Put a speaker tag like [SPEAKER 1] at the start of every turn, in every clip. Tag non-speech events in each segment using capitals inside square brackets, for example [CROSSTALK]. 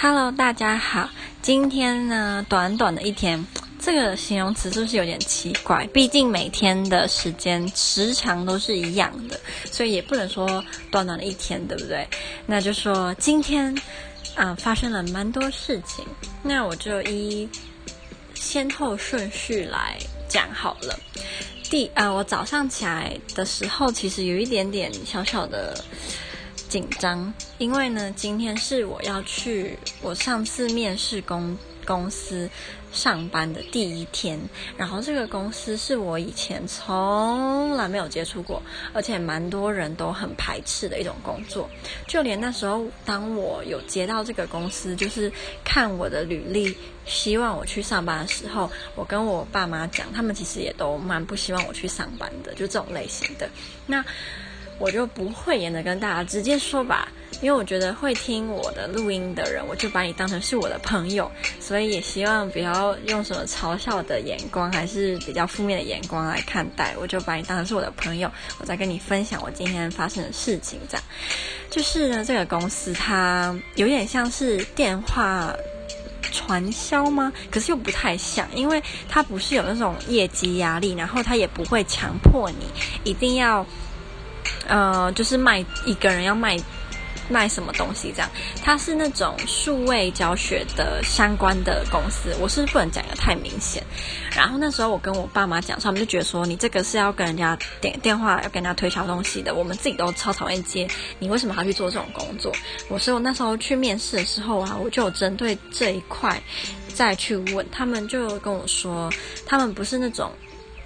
[SPEAKER 1] Hello，大家好。今天呢，短短的一天，这个形容词是不是有点奇怪？毕竟每天的时间时长都是一样的，所以也不能说短短的一天，对不对？那就说今天啊、发生了蛮多事情。那我就依先后顺序来讲好了。第啊、呃，我早上起来的时候，其实有一点点小小的。紧张，因为呢，今天是我要去我上次面试公公司上班的第一天，然后这个公司是我以前从来没有接触过，而且蛮多人都很排斥的一种工作。就连那时候，当我有接到这个公司，就是看我的履历，希望我去上班的时候，我跟我爸妈讲，他们其实也都蛮不希望我去上班的，就这种类型的。那。我就不会演的跟大家直接说吧，因为我觉得会听我的录音的人，我就把你当成是我的朋友，所以也希望不要用什么嘲笑的眼光，还是比较负面的眼光来看待，我就把你当成是我的朋友，我再跟你分享我今天发生的事情。这样，就是呢，这个公司它有点像是电话传销吗？可是又不太像，因为它不是有那种业绩压力，然后它也不会强迫你一定要。呃，就是卖一个人要卖卖什么东西这样，它是那种数位教学的相关的公司，我是不能讲得太明显。然后那时候我跟我爸妈讲，他们就觉得说，你这个是要跟人家点电话，要跟人家推销东西的，我们自己都超讨厌接，你为什么还要去做这种工作？我说我那时候去面试的时候啊，我就有针对这一块再去问，他们就跟我说，他们不是那种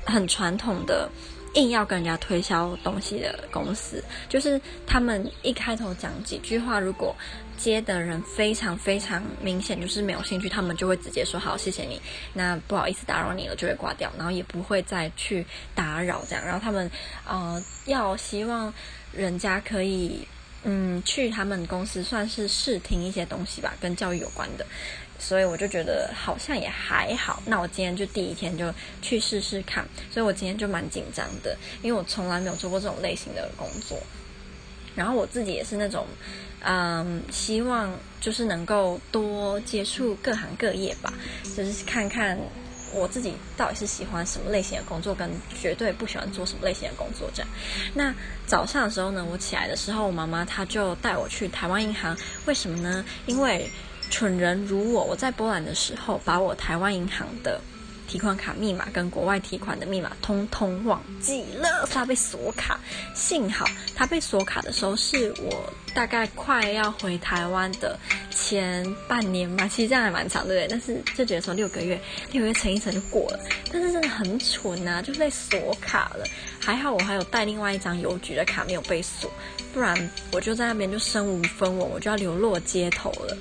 [SPEAKER 1] 很传统的。硬要跟人家推销东西的公司，就是他们一开头讲几句话，如果接的人非常非常明显就是没有兴趣，他们就会直接说好，谢谢你，那不好意思打扰你了，就会挂掉，然后也不会再去打扰这样。然后他们呃要希望人家可以嗯去他们公司算是试听一些东西吧，跟教育有关的。所以我就觉得好像也还好，那我今天就第一天就去试试看，所以我今天就蛮紧张的，因为我从来没有做过这种类型的工作，然后我自己也是那种，嗯，希望就是能够多接触各行各业吧，就是看看我自己到底是喜欢什么类型的工作，跟绝对不喜欢做什么类型的工作这样。那早上的时候呢，我起来的时候，我妈妈她就带我去台湾银行，为什么呢？因为蠢人如我，我在波兰的时候，把我台湾银行的提款卡密码跟国外提款的密码通通忘记了，他被锁卡。幸好他被锁卡的时候，是我大概快要回台湾的前半年吧。其实这样还蛮长，对不对？但是就觉得说六个月，六个月乘一乘就过了。但是真的很蠢啊，就被锁卡了。还好我还有带另外一张邮局的卡没有被锁，不然我就在那边就身无分文，我就要流落街头了。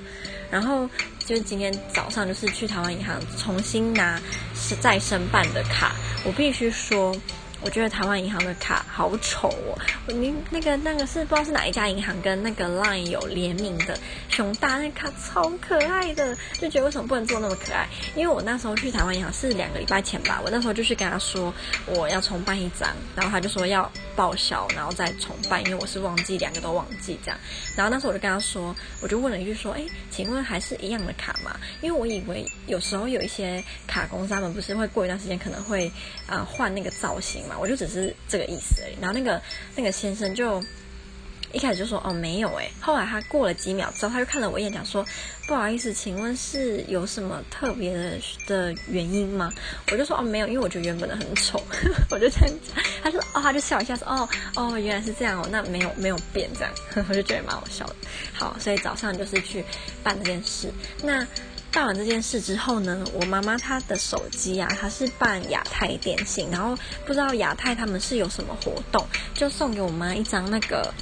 [SPEAKER 1] 然后就是今天早上，就是去台湾银行重新拿是再申办的卡。我必须说，我觉得台湾银行的卡好丑哦。你那个那个是不知道是哪一家银行跟那个 Line 有联名的熊大那卡超可爱的，就觉得为什么不能做那么可爱？因为我那时候去台湾银行是两个礼拜前吧，我那时候就去跟他说我要重办一张，然后他就说要报销，然后再重办，因为我是忘记两个都忘记这样。然后那时候我就跟他说，我就问了一句说，哎，请问还是一样的卡吗？因为我以为有时候有一些卡公司他们不是会过一段时间可能会啊、呃、换那个造型我就只是这个意思而已。然后那个那个先生就。一开始就说哦没有诶，后来他过了几秒之后，他就看了我一眼，讲说不好意思，请问是有什么特别的的原因吗？我就说哦没有，因为我觉得原本的很丑，[LAUGHS] 我就这样讲。他说哦，他就笑一下说哦哦原来是这样哦，那没有没有变这样，[LAUGHS] 我就觉得蛮好笑的。好，所以早上就是去办这件事。那办完这件事之后呢，我妈妈她的手机啊，她是办亚太电信，然后不知道亚太他们是有什么活动，就送给我妈一张那个。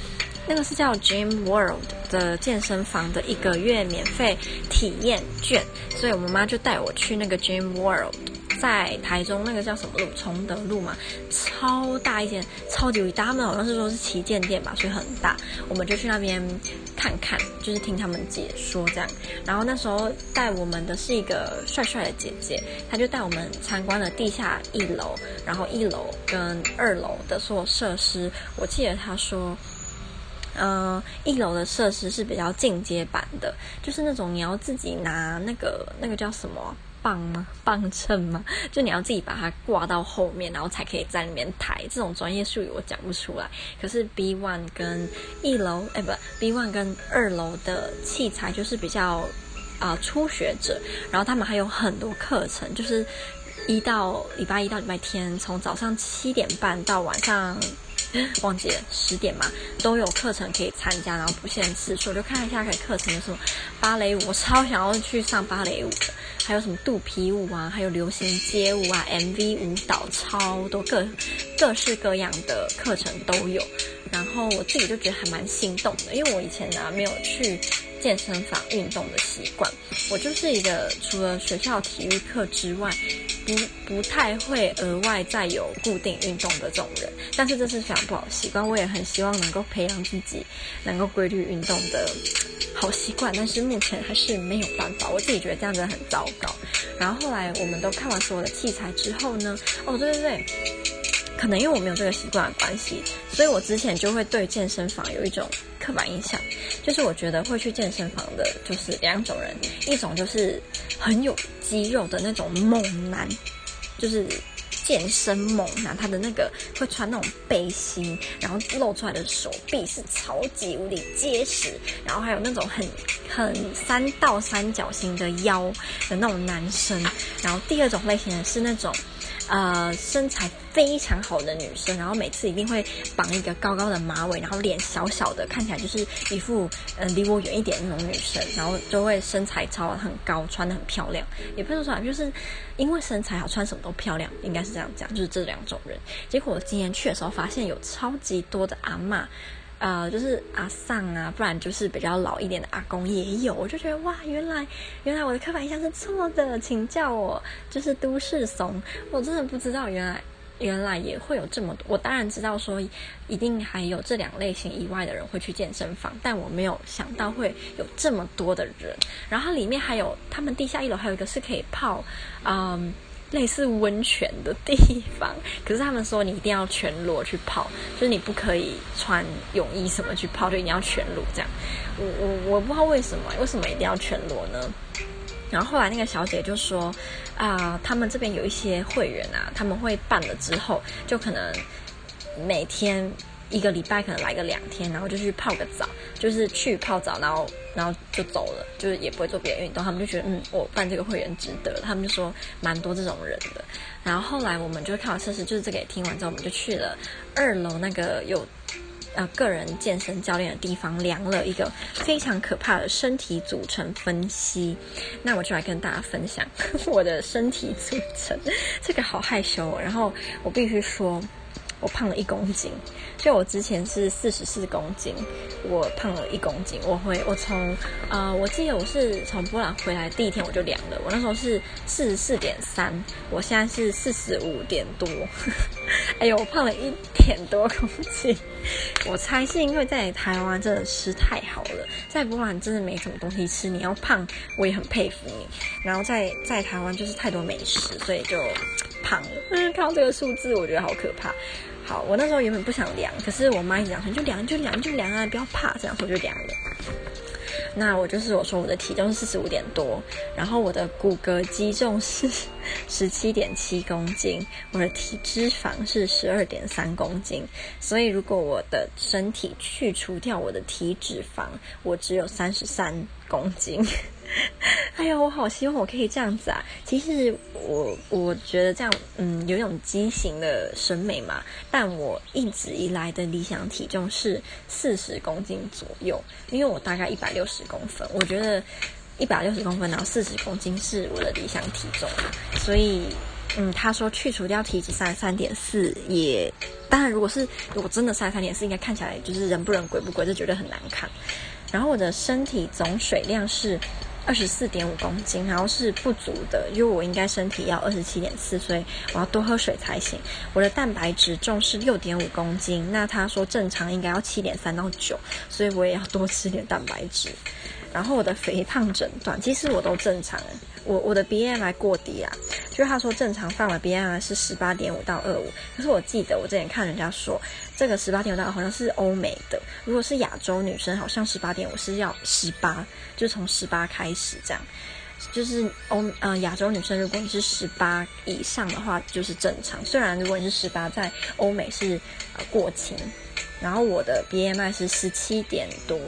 [SPEAKER 1] 那个是叫 Gym World 的健身房的一个月免费体验券，所以我妈就带我去那个 Gym World，在台中那个叫什么路？崇德路嘛，超大一间，超级大。他们好像是说是旗舰店吧，所以很大。我们就去那边看看，就是听他们解说这样。然后那时候带我们的是一个帅帅的姐姐，她就带我们参观了地下一楼，然后一楼跟二楼的所有设施。我记得她说。嗯、一楼的设施是比较进阶版的，就是那种你要自己拿那个那个叫什么磅吗？磅秤吗？就你要自己把它挂到后面，然后才可以在里面抬。这种专业术语我讲不出来。可是 B one 跟一楼，哎，不，B one 跟二楼的器材就是比较啊、初学者，然后他们还有很多课程，就是一到礼拜一到礼拜天，从早上七点半到晚上。忘记了十点嘛，都有课程可以参加，然后不限次数，就看一下可以课程有什么芭蕾舞，我超想要去上芭蕾舞的，还有什么肚皮舞啊，还有流行街舞啊，MV 舞蹈，超多各各式各样的课程都有。然后我自己就觉得还蛮心动的，因为我以前呢、没有去健身房运动的习惯，我就是一个除了学校体育课之外。不不太会额外再有固定运动的这种人，但是这是非常不好习惯。我也很希望能够培养自己能够规律运动的好习惯，但是目前还是没有办法。我自己觉得这样子很糟糕。然后后来我们都看完所有的器材之后呢，哦对对对，可能因为我没有这个习惯的关系，所以我之前就会对健身房有一种刻板印象，就是我觉得会去健身房的就是两种人，一种就是很有肌肉的那种猛男，就是健身猛男，他的那个会穿那种背心，然后露出来的手臂是超级无敌结实，然后还有那种很很三倒三角形的腰的那种男生，然后第二种类型的是那种。呃，身材非常好的女生，然后每次一定会绑一个高高的马尾，然后脸小小的，看起来就是一副嗯、呃、离我远一点的那种女生，然后就会身材超很高，穿得很漂亮，也不是说就是因为身材好，穿什么都漂亮，应该是这样讲，就是这两种人。结果我今天去的时候，发现有超级多的阿嬷。呃，就是阿桑啊，不然就是比较老一点的阿公也有，我就觉得哇，原来原来我的刻板印象是错的，请叫我就是都市怂，我真的不知道原来原来也会有这么多，我当然知道说一定还有这两类型以外的人会去健身房，但我没有想到会有这么多的人，然后里面还有他们地下一楼还有一个是可以泡，嗯。类似温泉的地方，[LAUGHS] 可是他们说你一定要全裸去泡，就是你不可以穿泳衣什么去泡，就一定要全裸这样。我我我不知道为什么，为什么一定要全裸呢？然后后来那个小姐就说啊、他们这边有一些会员啊，他们会办了之后，就可能每天。一个礼拜可能来个两天，然后就去泡个澡，就是去泡澡，然后然后就走了，就是也不会做别的运动。他们就觉得，嗯，我办这个会员值得。他们就说蛮多这种人的。然后后来我们就看完测试，就是这个也听完之后，我们就去了二楼那个有呃个人健身教练的地方，量了一个非常可怕的身体组成分析。那我就来跟大家分享我的身体组成，这个好害羞。然后我必须说。我胖了一公斤，就我之前是四十四公斤，我胖了一公斤。我会，我从呃，我记得我是从波兰回来第一天我就量了，我那时候是四十四点三，我现在是四十五点多，[LAUGHS] 哎呦，我胖了一点多公斤。我猜是因为在台湾真的吃太好了，在波兰真的没什么东西吃，你要胖我也很佩服你。然后在在台湾就是太多美食，所以就胖了。嗯，看到这个数字我觉得好可怕。好，我那时候原本不想量，可是我妈一直讲，就量就量就量啊，不要怕，这样说就量了。那我就是我说我的体重是四十五点多，然后我的骨骼肌重是十七点七公斤，我的体脂肪是十二点三公斤，所以如果我的身体去除掉我的体脂肪，我只有三十三公斤。[LAUGHS] 哎呀，我好希望我可以这样子啊！其实我我觉得这样，嗯，有一种畸形的审美嘛。但我一直以来的理想体重是四十公斤左右，因为我大概一百六十公分，我觉得一百六十公分，然后四十公斤是我的理想体重。所以，嗯，他说去除掉体脂三十三点四，也当然，如果是如果真的三十三点四，应该看起来就是人不人鬼不鬼，就觉得很难看。然后我的身体总水量是。二十四点五公斤，然后是不足的，因为我应该身体要二十七点四，所以我要多喝水才行。我的蛋白质重是六点五公斤，那他说正常应该要七点三到九，所以我也要多吃点蛋白质。然后我的肥胖诊断其实我都正常，我我的 BMI 过低啊，就是他说正常范围 BMI 是十八点五到二五，可是我记得我之前看人家说这个十八点五到好像是欧美的，如果是亚洲女生好像十八点五是要十八，就从十八开始这样。就是欧呃亚洲女生，如果你是十八以上的话，就是正常。虽然如果你是十八，在欧美是呃过轻。然后我的 BMI 是十七点多，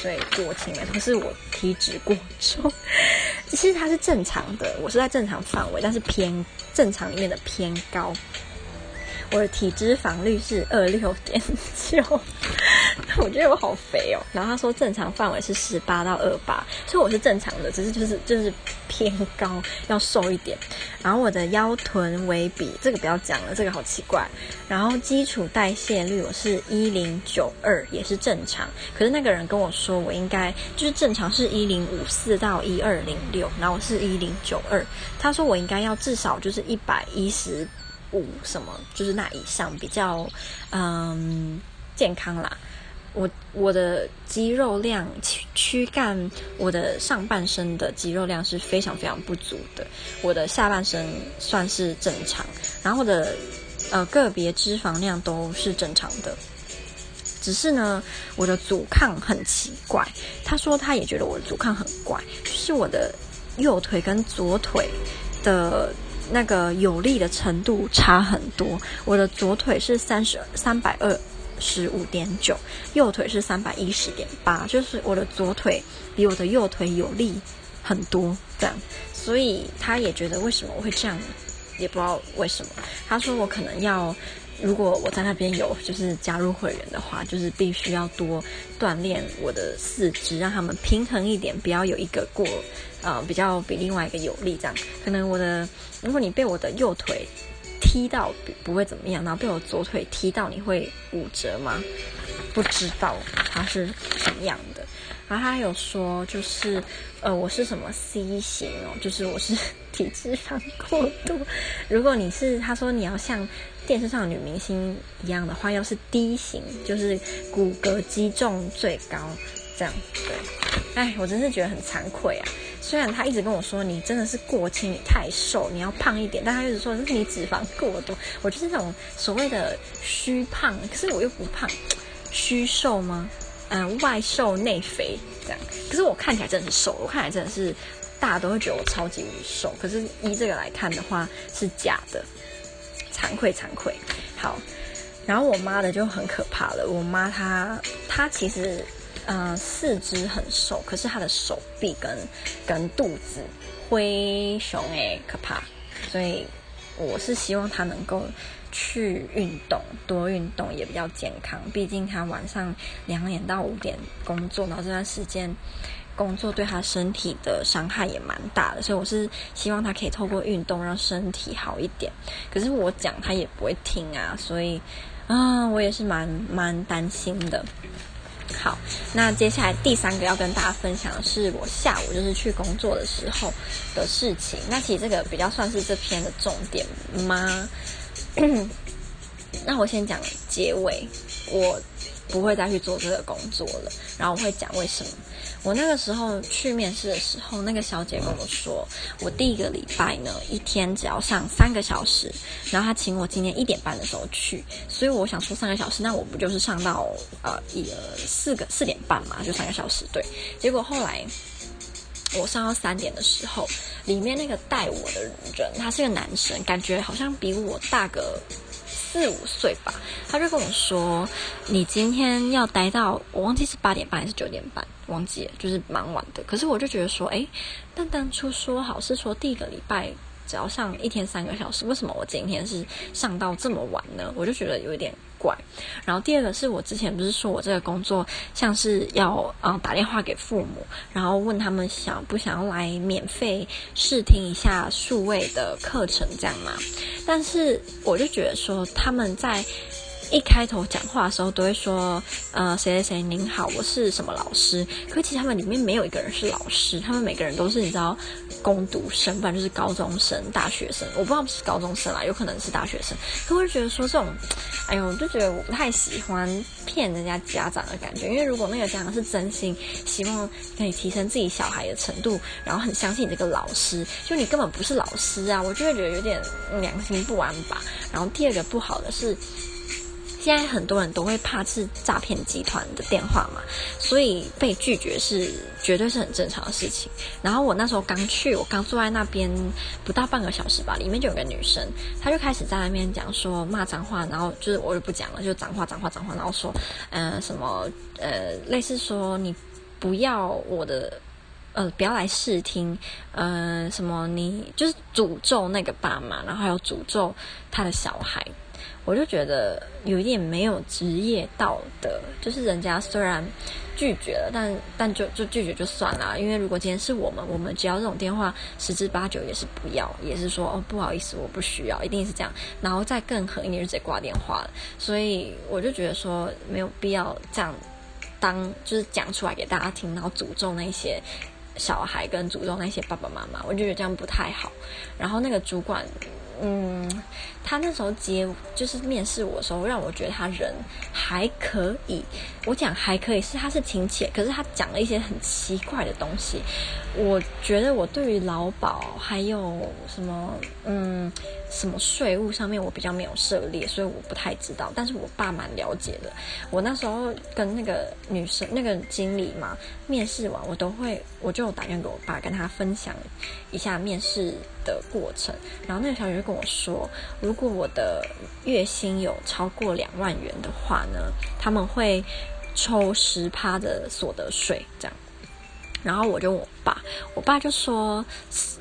[SPEAKER 1] 所以过轻了。可是我体脂过重，其实它是正常的，我是在正常范围，但是偏正常里面的偏高。我的体脂肪率是二六点九。[LAUGHS] 我觉得我好肥哦，然后他说正常范围是十八到二八，所以我是正常的，只是就是就是偏高，要瘦一点。然后我的腰臀围比这个不要讲了，这个好奇怪。然后基础代谢率我是一零九二，也是正常。可是那个人跟我说我应该就是正常是一零五四到一二零六，然后我是一零九二。他说我应该要至少就是一百一十五什么，就是那以上比较嗯健康啦。我我的肌肉量躯干，我的上半身的肌肉量是非常非常不足的，我的下半身算是正常，然后我的呃个别脂肪量都是正常的，只是呢我的阻抗很奇怪，他说他也觉得我的阻抗很怪，是我的右腿跟左腿的那个有力的程度差很多，我的左腿是三十三百二。十五点九，右腿是三百一十点八，就是我的左腿比我的右腿有力很多，这样，所以他也觉得为什么我会这样，也不知道为什么。他说我可能要，如果我在那边有就是加入会员的话，就是必须要多锻炼我的四肢，让他们平衡一点，不要有一个过，呃，比较比另外一个有力这样。可能我的，如果你被我的右腿。踢到不会怎么样，然后被我左腿踢到，你会骨折吗？不知道他是怎么样的。然后他有说，就是呃，我是什么 C 型哦，就是我是体脂肪过度。如果你是，他说你要像电视上的女明星一样的话，要是 D 型，就是骨骼肌重最高，这样对。哎，我真是觉得很惭愧啊。虽然他一直跟我说，你真的是过轻，你太瘦，你要胖一点，但他一直说，是你脂肪过多。我就是那种所谓的虚胖，可是我又不胖，虚瘦吗？嗯，外瘦内肥这样。可是我看起来真的是瘦，我看起来真的是大家都会觉得我超级瘦。可是依这个来看的话是假的，惭愧惭愧。好，然后我妈的就很可怕了。我妈她她其实。嗯、四肢很瘦，可是他的手臂跟跟肚子灰熊诶，可怕。所以我是希望他能够去运动，多运动也比较健康。毕竟他晚上两点到五点工作，然后这段时间工作对他身体的伤害也蛮大的。所以我是希望他可以透过运动让身体好一点。可是我讲他也不会听啊，所以啊、我也是蛮蛮担心的。好，那接下来第三个要跟大家分享的是我下午就是去工作的时候的事情。那其实这个比较算是这篇的重点吗？[CLEARS THROAT] 那我先讲结尾，我不会再去做这个工作了。然后我会讲为什么。我那个时候去面试的时候，那个小姐跟我说，我第一个礼拜呢，一天只要上三个小时，然后她请我今天一点半的时候去，所以我想说三个小时，那我不就是上到呃一呃四个四点半嘛，就三个小时对。结果后来我上到三点的时候，里面那个带我的人，他是个男生，感觉好像比我大个。四五岁吧，他就跟我说：“你今天要待到我忘记是八点半还是九点半，忘记了，就是蛮晚的。可是我就觉得说，哎，但当初说好是说第一个礼拜。”只要上一天三个小时，为什么我今天是上到这么晚呢？我就觉得有一点怪。然后第二个是我之前不是说我这个工作像是要嗯打电话给父母，然后问他们想不想要来免费试听一下数位的课程这样吗？但是我就觉得说他们在一开头讲话的时候都会说，呃，谁谁谁您好，我是什么老师。可其实他们里面没有一个人是老师，他们每个人都是你知道，工读生，不然就是高中生、大学生。我不知道是高中生啦，有可能是大学生。可我就觉得说这种，哎呦，我就觉得我不太喜欢骗人家家长的感觉。因为如果那个家长是真心希望可以提升自己小孩的程度，然后很相信你这个老师，就你根本不是老师啊，我就会觉得有点良心不安吧。然后第二个不好的是。现在很多人都会怕是诈骗集团的电话嘛，所以被拒绝是绝对是很正常的事情。然后我那时候刚去，我刚坐在那边不到半个小时吧，里面就有个女生，她就开始在那边讲说骂脏话，然后就是我就不讲了，就脏话脏话脏话，然后说，呃，什么呃，类似说你不要我的，呃，不要来试听，呃，什么你就是诅咒那个爸妈，然后还有诅咒他的小孩。我就觉得有一点没有职业道德，就是人家虽然拒绝了，但但就就拒绝就算了。因为如果今天是我们，我们接到这种电话，十之八九也是不要，也是说哦不好意思，我不需要，一定是这样，然后再更狠一点就直接挂电话了。所以我就觉得说没有必要这样当就是讲出来给大家听，然后诅咒那些小孩跟诅咒那些爸爸妈妈，我就觉得这样不太好。然后那个主管。嗯，他那时候接就是面试我的时候，让我觉得他人还可以。我讲还可以是他是亲切，可是他讲了一些很奇怪的东西。我觉得我对于劳保还有什么嗯什么税务上面我比较没有涉猎，所以我不太知道。但是我爸蛮了解的。我那时候跟那个女生那个经理嘛面试完，我都会我就打电话给我爸，跟他分享一下面试的过程。然后那个小姐就跟我说，如果我的月薪有超过两万元的话呢，他们会抽十趴的所得税，这样。然后我就问我爸，我爸就说，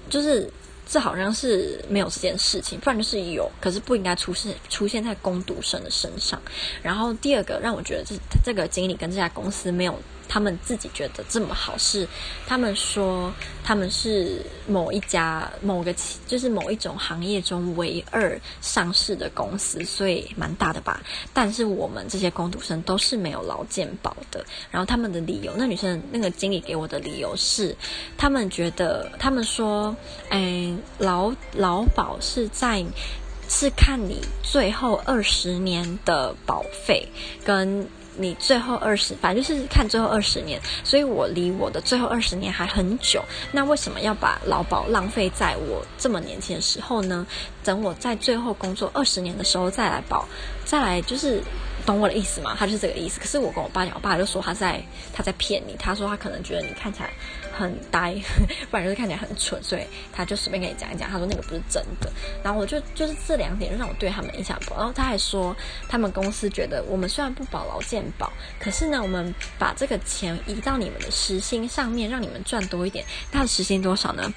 [SPEAKER 1] 就是这好像是没有这件事情，不然就是有，可是不应该出现出现在工读生的身上。然后第二个让我觉得这这个经理跟这家公司没有。他们自己觉得这么好，是他们说他们是某一家某个企，就是某一种行业中唯二上市的公司，所以蛮大的吧。但是我们这些工读生都是没有劳健保的。然后他们的理由，那女生那个经理给我的理由是，他们觉得他们说，哎，劳劳保是在是看你最后二十年的保费跟。你最后二十，反正就是看最后二十年，所以我离我的最后二十年还很久。那为什么要把劳保浪费在我这么年轻的时候呢？等我在最后工作二十年的时候再来保，再来就是。懂我的意思吗？他就是这个意思。可是我跟我爸讲，我爸就说他在他在骗你。他说他可能觉得你看起来很呆，[LAUGHS] 不然就是看起来很蠢，所以他就随便跟你讲一讲。他说那个不是真的。然后我就就是这两点让我对他们印象不好。然后他还说他们公司觉得我们虽然不保劳健保，可是呢，我们把这个钱移到你们的时薪上面，让你们赚多一点。他的时薪多少呢？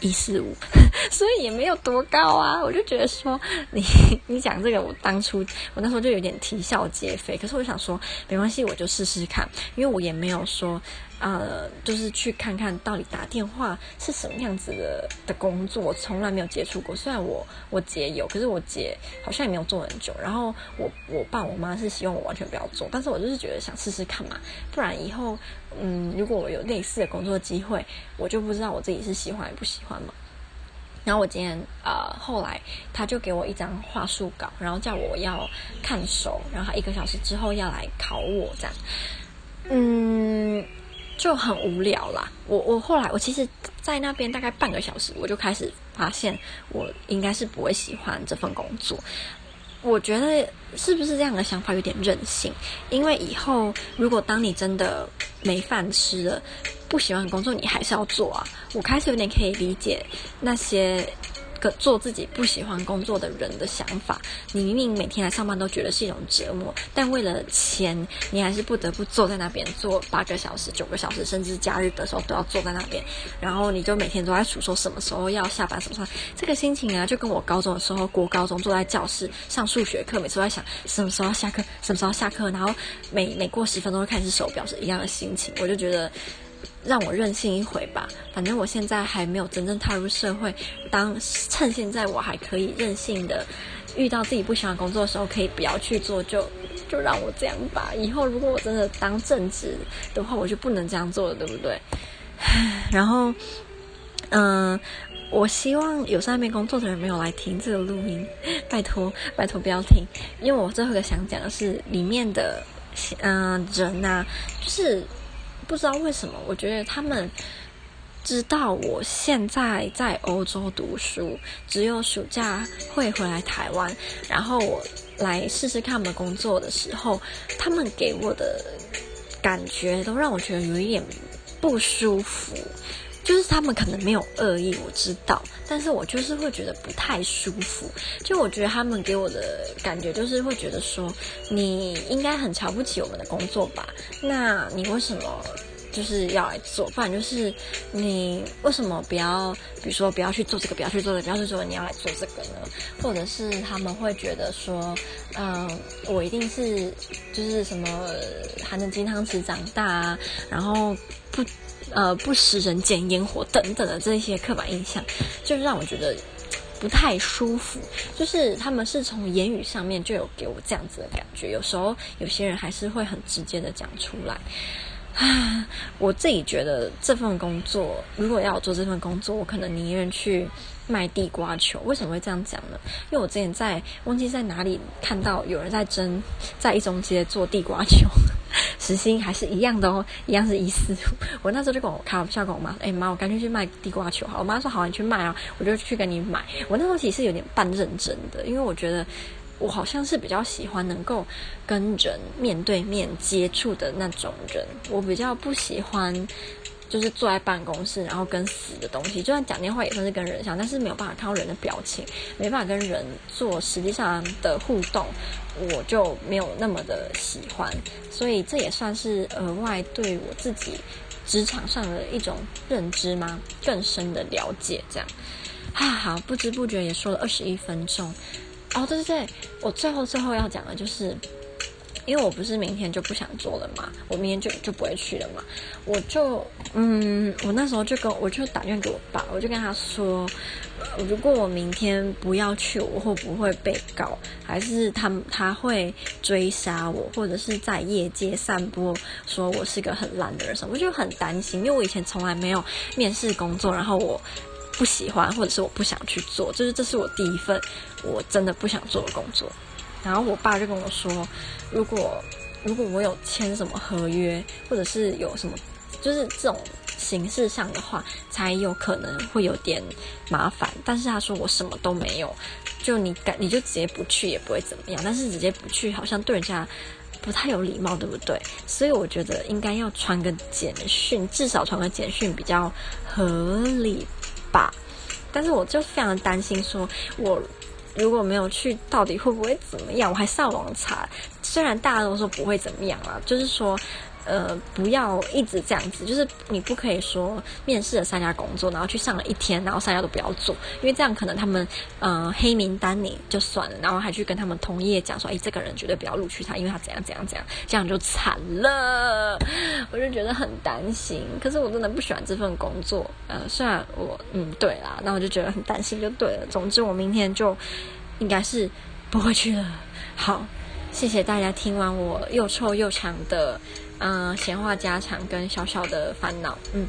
[SPEAKER 1] 一四五，[LAUGHS] 所以也没有多高啊。我就觉得说，你 [LAUGHS] 你讲这个，我当初我那时候就有点啼笑皆非。可是我想说，没关系，我就试试看，因为我也没有说。呃，就是去看看到底打电话是什么样子的的工作，我从来没有接触过。虽然我我姐有，可是我姐好像也没有做很久。然后我我爸我妈是希望我完全不要做，但是我就是觉得想试试看嘛，不然以后嗯，如果我有类似的工作机会，我就不知道我自己是喜欢还不喜欢嘛。然后我今天呃，后来他就给我一张话术稿，然后叫我要看熟，然后一个小时之后要来考我这样，嗯。就很无聊啦。我我后来我其实，在那边大概半个小时，我就开始发现我应该是不会喜欢这份工作。我觉得是不是这样的想法有点任性？因为以后如果当你真的没饭吃了，不喜欢工作，你还是要做啊。我开始有点可以理解那些。做自己不喜欢工作的人的想法，你明明每天来上班都觉得是一种折磨，但为了钱，你还是不得不坐在那边坐八个小时、九个小时，甚至假日的时候都要坐在那边。然后你就每天都在数说什么时候要下班，什么时候这个心情啊，就跟我高中的时候，国高中坐在教室上数学课，每次都在想什么时候下课，什么时候下课，然后每每过十分钟会看一次手表，是一样的心情。我就觉得。让我任性一回吧，反正我现在还没有真正踏入社会，当趁现在我还可以任性的遇到自己不喜欢工作的时候，可以不要去做，就就让我这样吧。以后如果我真的当正职的话，我就不能这样做了，对不对？[LAUGHS] 然后，嗯、我希望有在那边工作的人没有来听这个录音，拜托拜托不要听，因为我最后一个想讲的是里面的嗯、人呐、就是不知道为什么，我觉得他们。知道我现在在欧洲读书，只有暑假会回来台湾，然后我来试试看他们工作的时候，他们给我的感觉都让我觉得有一点不舒服。就是他们可能没有恶意，我知道，但是我就是会觉得不太舒服。就我觉得他们给我的感觉就是会觉得说，你应该很瞧不起我们的工作吧？那你为什么？就是要来做，不然就是你为什么不要，比如说不要去做这个，不要去做这个，不要去做，你要来做这个呢？或者是他们会觉得说，嗯，我一定是就是什么含着金汤匙长大啊，然后不呃不食人间烟火等等的这些刻板印象，就是让我觉得不太舒服。就是他们是从言语上面就有给我这样子的感觉，有时候有些人还是会很直接的讲出来。啊，我自己觉得这份工作，如果要做这份工作，我可能宁愿去卖地瓜球。为什么会这样讲呢？因为我之前在忘记在哪里看到有人在争，在一中街做地瓜球，时薪还是一样的哦，一样是一四五。我那时候就跟我开玩笑跟我妈说：“哎妈，我干脆去卖地瓜球好。”我妈说：“好，你去卖啊。”我就去跟你买。我那时候其实有点半认真的，因为我觉得。我好像是比较喜欢能够跟人面对面接触的那种人，我比较不喜欢就是坐在办公室，然后跟死的东西。就算讲电话也算是跟人像，但是没有办法看到人的表情，没办法跟人做实际上的互动，我就没有那么的喜欢。所以这也算是额外对我自己职场上的一种认知吗？更深的了解，这样。啊，好，不知不觉也说了二十一分钟。哦，对对对，我最后最后要讲的就是，因为我不是明天就不想做了嘛，我明天就就不会去了嘛，我就嗯，我那时候就跟我就打电话给我爸，我就跟他说，如果我明天不要去，我会不会被告？还是他他会追杀我，或者是在业界散播说我是个很烂的人什么？我就很担心，因为我以前从来没有面试工作，然后我。不喜欢，或者是我不想去做，就是这是我第一份我真的不想做的工作。然后我爸就跟我说，如果如果我有签什么合约，或者是有什么，就是这种形式上的话，才有可能会有点麻烦。但是他说我什么都没有，就你敢你就直接不去也不会怎么样。但是直接不去好像对人家不太有礼貌，对不对？所以我觉得应该要传个简讯，至少传个简讯比较合理。吧，但是我就非常担心，说我如果没有去，到底会不会怎么样？我还上网查，虽然大家都说不会怎么样啊，就是说。呃，不要一直这样子，就是你不可以说面试了三家工作，然后去上了一天，然后三家都不要做，因为这样可能他们呃黑名单你就算了，然后还去跟他们同业讲说，哎，这个人绝对不要录取他，因为他怎样怎样怎样，这样就惨了，我就觉得很担心。可是我真的不喜欢这份工作，呃，虽然我嗯对啦，那我就觉得很担心，就对了。总之我明天就应该是不会去了。好，谢谢大家听完我又臭又长的。嗯，闲话家常跟小小的烦恼，嗯。